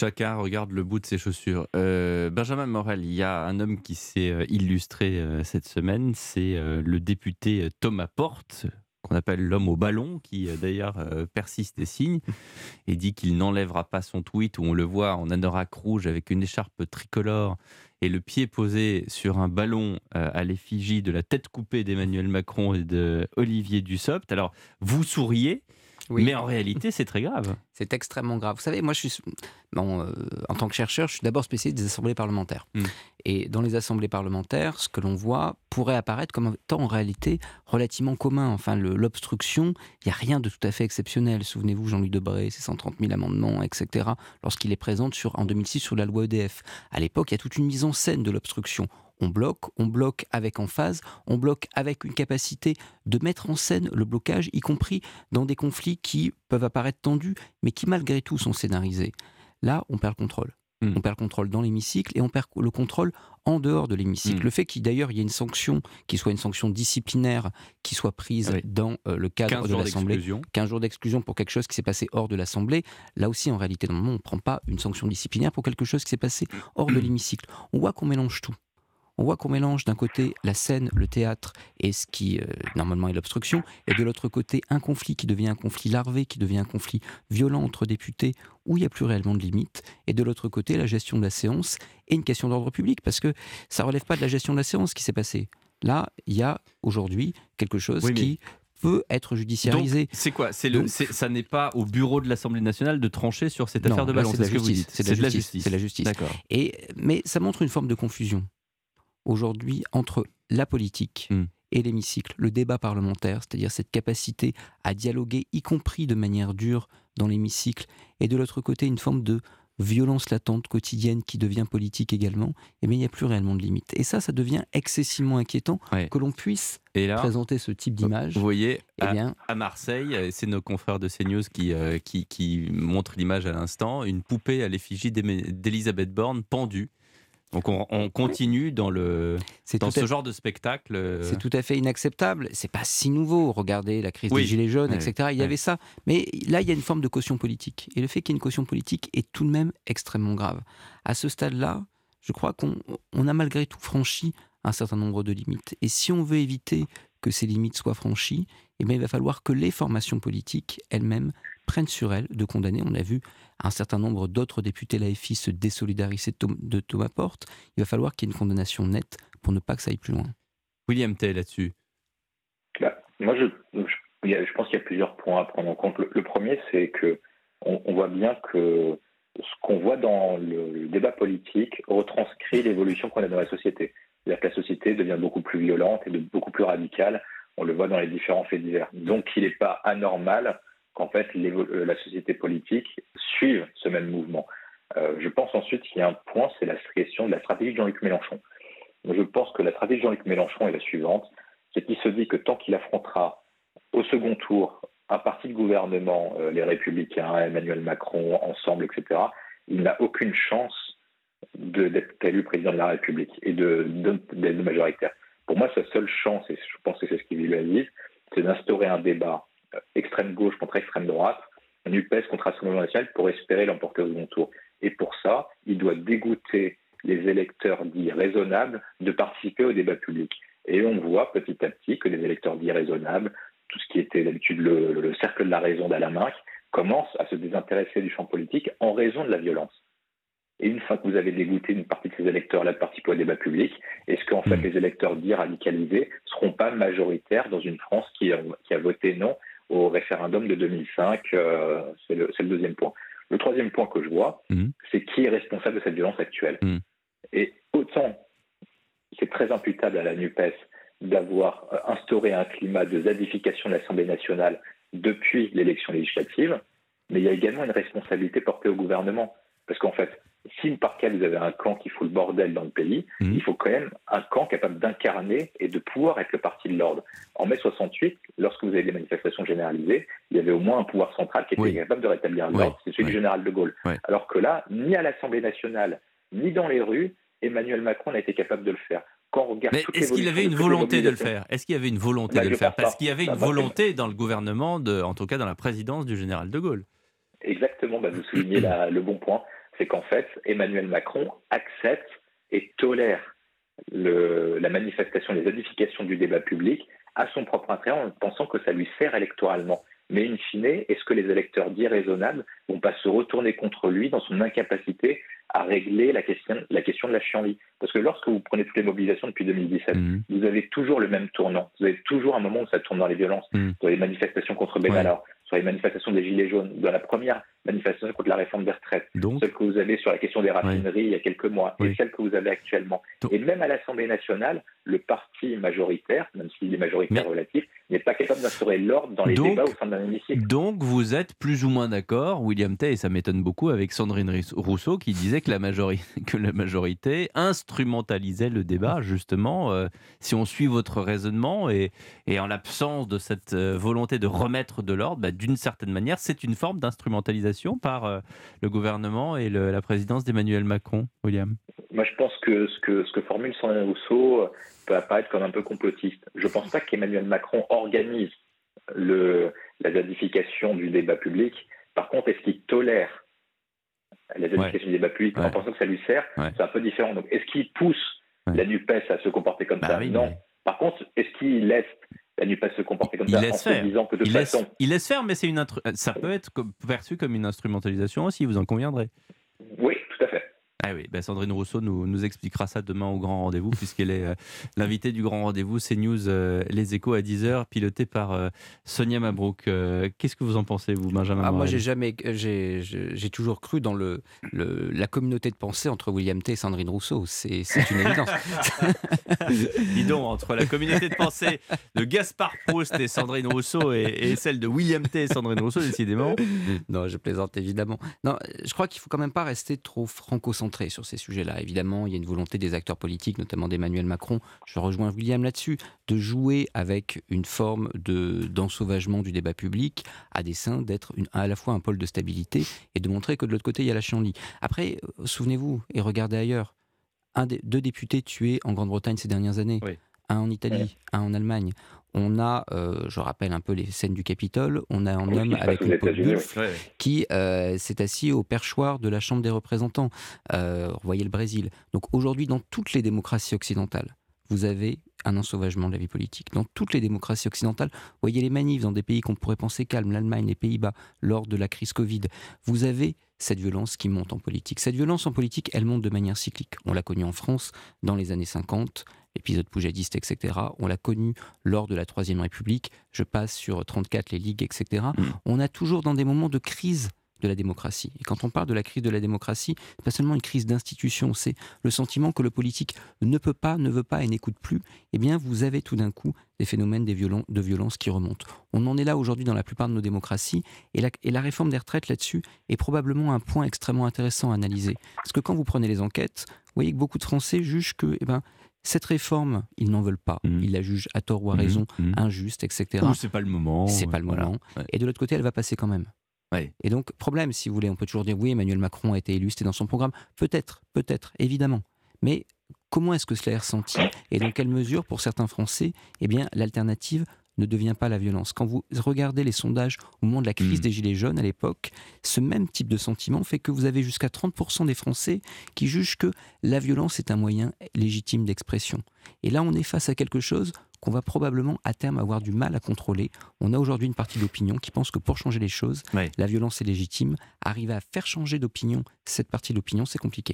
Chacun regarde le bout de ses chaussures. Euh, Benjamin Morel, il y a un homme qui s'est euh, illustré euh, cette semaine, c'est le député Thomas Porte, qu'on appelle l'homme au ballon, qui d'ailleurs persiste et signe, et dit qu'il n'enlèvera pas son tweet où on le voit en anorak rouge avec une écharpe tricolore et le pied posé sur un ballon à l'effigie de la tête coupée d'Emmanuel Macron et de Olivier Dussopt. Alors, vous souriez, mais en réalité, c'est très grave. C'est extrêmement grave. Vous savez, moi, je suis, bon, euh, en tant que chercheur, je suis d'abord spécialiste des assemblées parlementaires. Hmm. Et dans les assemblées parlementaires, ce que l'on voit pourrait apparaître comme étant en réalité relativement commun. Enfin, l'obstruction, il n'y a rien de tout à fait exceptionnel. Souvenez-vous, Jean-Louis Debré, ses 130 000 amendements, etc., lorsqu'il est présent sur, en 2006 sur la loi EDF. À l'époque, il y a toute une mise en scène de l'obstruction on bloque, on bloque avec emphase, on bloque avec une capacité de mettre en scène le blocage, y compris dans des conflits qui peuvent apparaître tendus, mais qui malgré tout sont scénarisés. Là, on perd le contrôle. Hmm. On perd le contrôle dans l'hémicycle et on perd le contrôle en dehors de l'hémicycle. Hmm. Le fait qu'il d'ailleurs il y ait une sanction, qui soit une sanction disciplinaire, qui soit prise dans euh, le cadre de l'Assemblée, 15 jours d'exclusion pour quelque chose qui s'est passé hors de l'Assemblée, là aussi en réalité, normalement, on ne prend pas une sanction disciplinaire pour quelque chose qui s'est passé hors de l'hémicycle. On voit qu'on mélange tout on voit qu'on mélange d'un côté la scène, le théâtre et ce qui euh, normalement est l'obstruction, et de l'autre côté un conflit qui devient un conflit larvé, qui devient un conflit violent entre députés où il n'y a plus réellement de limite, et de l'autre côté la gestion de la séance et une question d'ordre public, parce que ça relève pas de la gestion de la séance qui s'est passé. Là, il y a aujourd'hui quelque chose qui peut être judiciarisé. C'est quoi? C'est le, ça n'est pas au bureau de l'Assemblée nationale de trancher sur cette affaire de ballon. C'est la, justice. C'est la justice. C'est la justice. Et mais ça montre une forme de confusion aujourd'hui entre la politique hmm. et l'hémicycle, le débat parlementaire, c'est-à-dire cette capacité à dialoguer, y compris de manière dure dans l'hémicycle, et de l'autre côté une forme de violence latente quotidienne qui devient politique également, eh bien il n'y a plus réellement de limite. Et ça, ça devient excessivement inquiétant que l'on puisse présenter ce type d'image. Vous voyez, eh à, bien, à, Marseille, c'est nos confrères de CNews qui, euh, qui, qui montrent l'image à l'instant, une poupée à l'effigie d'Elisabeth Borne pendue donc on, continue dans, le, dans ce genre de spectacle. Euh. C'est tout à fait inacceptable. C'est pas si nouveau. Regardez la crise des Gilets jaunes, etc. Il y avait ça. Mais là, il y a une forme de caution politique. Et le fait qu'il y ait une caution politique est tout de même extrêmement grave. À ce stade-là, je crois qu'on a malgré tout franchi un certain nombre de limites. Et si on veut éviter que ces limites soient franchies, eh bien, il va falloir que les formations politiques elles-mêmes prennent sur elles de condamner. On a vu un certain nombre d'autres députés LAFI se désolidariser de Thomas Porte. Il va falloir qu'il y ait une condamnation nette pour ne pas que ça aille plus loin. William Tay là-dessus. Bah, moi, je, je, pense qu'il y a plusieurs points à prendre en compte. Le, premier, c'est que on, voit bien que ce qu'on voit dans le, débat politique retranscrit l'évolution qu'on a dans la société. C'est-à-dire que la société devient beaucoup plus violente et de, beaucoup plus radicale. On le voit dans les différents faits divers. Donc, il n'est pas anormal qu'en fait euh, la société politique suive ce même mouvement. Euh, je pense ensuite qu'il y a un point, c'est la question de la stratégie de Jean-Luc Mélenchon. Je pense que la stratégie de Jean-Luc Mélenchon est la suivante, c'est qu'il se dit que tant qu'il affrontera au second tour un parti de gouvernement, euh, les Républicains, Emmanuel Macron, ensemble, etc., il n'a aucune chance d'être élu président de la République et d'être majoritaire. Pour moi, sa seule chance, et je pense que c'est ce qu'il lui a dit, c'est d'instaurer un débat extrême gauche contre extrême droite, un UPS contre Assemblée nationale pour espérer l'emporter au second tour. Et pour ça, il doit dégoûter les électeurs dits raisonnables de participer au débat public. Et on voit petit à petit que les électeurs dits raisonnables, tout ce qui était d'habitude le, cercle de la raison d'Alain commence à se désintéresser du champ politique en raison de la violence. Et une fois que vous avez dégoûté une partie de ces électeurs-là de participer au débat public, est-ce qu'en fait hmm. les électeurs dits radicalisés ne seront pas majoritaires dans une France qui a voté non au référendum de 2005. Euh, c'est le, deuxième point. Le troisième point que je vois, mmh. c'est qui est responsable de cette violence actuelle. Mmh. Et autant c'est très imputable à la NUPES d'avoir euh, instauré un climat de zadification de l'Assemblée nationale depuis l'élection législative, mais il y a également une responsabilité portée au gouvernement. Parce qu'en fait, si par cas vous avez un camp qui fout le bordel dans le pays, mhm. il faut quand même un camp capable d'incarner et de pouvoir être le parti de l'ordre. En mai 68, lorsque vous avez des manifestations généralisées, il y avait au moins un pouvoir central qui était capable de rétablir l'ordre, c'est celui du général de Gaulle. Alors que là, ni à l'Assemblée nationale, ni dans les rues, Emmanuel Macron n'a été capable de le faire. Mais est-ce qu'il avait une volonté de le faire? Est-ce qu'il y avait une volonté bah, de le faire? Parce qu'il y avait une volonté dans le gouvernement, de, en tout cas dans la présidence du général de Gaulle. Exactement, bah, vous soulignez le bon point c'est qu'en fait, Emmanuel Macron accepte et tolère la manifestation, les edifications du débat public à son propre intérêt en pensant que ça lui sert électoralement. Mais in fine, est-ce que les électeurs dits raisonnables vont pas se retourner contre lui dans son incapacité à régler la question, la question de la chienlit? Parce que lorsque vous prenez toutes les mobilisations depuis 2017, mmh. vous avez toujours le même tournant. Vous avez toujours un moment où ça tourne dans les violences, mmh. dans les manifestations contre Benalla, sur les manifestations des Gilets jaunes, dans la première manifestation contre la réforme des retraites, Donc, celle que vous avez sur la question des raffineries il y a quelques mois, et celle que vous avez actuellement. Et même à l'Assemblée nationale, le parti majoritaire, même s'il est majoritaire relatif, n'est pas capable d'instaurer l'ordre dans les débats au sein d'un hémicycle. Donc vous êtes plus ou moins d'accord, William Tay, et ça m'étonne beaucoup, avec Sandrine Rousseau, qui disait que la, que la majorité instrumentalisait le débat, justement, euh, si on suit votre raisonnement, et, et en l'absence de cette euh, volonté de remettre de l'ordre, bah, d'une certaine manière, c'est une forme d'instrumentalisation par euh, le gouvernement et la présidence d'Emmanuel Macron, William Moi, je pense que ce que, ce que formule Sandrine Rousseau peut apparaître comme un peu complotiste. Je ne pense pas qu'Emmanuel Macron organise le, la zadification du débat public. Par contre, est-ce qu'il tolère la zadification du débat public en pensant que ça lui sert? C'est un peu différent. Donc, est-ce qu'il pousse la NUPES à se comporter comme bah ça? Non. Par contre, est-ce qu'il laisse la NUPES se comporter comme il ça laisse en faire. disant que de il façon... Laisse, il laisse faire, mais c'est une ça peut être perçu comme une instrumentalisation aussi, vous en conviendrez oui, ben Sandrine Rousseau nous, nous, expliquera ça demain au grand rendez-vous, puisqu'elle est euh, l'invitée du grand rendez-vous C'est News euh, Les Échos à 10h, piloté par euh, Sonia Mabrouk. Qu'est-ce que vous en pensez, vous, Benjamin ah, Moi, j'ai jamais, j'ai, j'ai toujours cru dans le, le, la communauté de pensée entre William T et Sandrine Rousseau. C'est, c'est une évidence. Dis donc, entre la communauté de pensée de Gaspard Proust et Sandrine Rousseau et, et celle de William T et Sandrine Rousseau, décidément. Non, je plaisante évidemment. Non, je crois qu'il faut quand même pas rester trop franco-centré sur ces sujets-là. Évidemment, il y a une volonté des acteurs politiques, notamment d'Emmanuel Macron, je rejoins William là-dessus, de jouer avec une forme de, d'ensauvagement du débat public à dessein d'être à la fois un pôle de stabilité et de montrer que de l'autre côté, il y a la chienlit. Après, euh, souvenez-vous et regardez ailleurs. Un des, deux députés tués en Grande-Bretagne ces dernières années. Un en Italie, un en Allemagne. On a, euh, je rappelle un peu les scènes du Capitole, on a un homme avec une peau de qui euh, s'est assis au perchoir de la Chambre des représentants. Euh, voyez le Brésil. Donc aujourd'hui, dans toutes les démocraties occidentales, vous avez un ensauvagement de la vie politique. Dans toutes les démocraties occidentales, voyez les manifs dans des pays qu'on pourrait penser calmes, l'Allemagne, les Pays-Bas, lors de la crise Covid. Vous avez cette violence qui monte en politique. Cette violence en politique, elle monte de manière cyclique. On l'a connue en France dans les années 50, l'épisode poujadiste, etc. On l'a connu lors de la Troisième République. Je passe sur 34, les ligues, etc. Mm. On a toujours dans des moments de crise de la démocratie. Et quand on parle de la crise de la démocratie, c'est pas seulement une crise d'institution, c'est le sentiment que le politique ne peut pas, ne veut pas et n'écoute plus. Eh bien, vous avez tout d'un coup des phénomènes de violence qui remontent. On en est là aujourd'hui dans la plupart de nos démocraties, et la, et la réforme des retraites là-dessus est probablement un point extrêmement intéressant à analyser. Parce que quand vous prenez les enquêtes, vous voyez que beaucoup de Français jugent que eh ben, cette réforme, ils n'en veulent pas. Mmh. Ils la jugent à tort ou à mmh. raison, mmh. injuste, etc. c'est pas le moment. C'est pas le moment. Et de l'autre côté, elle va passer quand même. Et donc, problème, si vous voulez, on peut toujours dire oui, Emmanuel Macron a été élu, c'était dans son programme. Peut-être, peut-être, évidemment. Mais comment est-ce que cela est ressenti et dans quelle mesure, pour certains Français, eh bien, l'alternative ne devient pas la violence. Quand vous regardez les sondages au moment de la crise hmm. des Gilets jaunes à l'époque, ce même type de sentiment fait que vous avez jusqu'à 30% des Français qui jugent que la violence est un moyen légitime d'expression. Et là, on est face à quelque chose qu'on va probablement à terme avoir du mal à contrôler. On a aujourd'hui une partie de l'opinion qui pense que pour changer les choses, la violence est légitime. Arriver à faire changer d'opinion cette partie de l'opinion, c'est compliqué.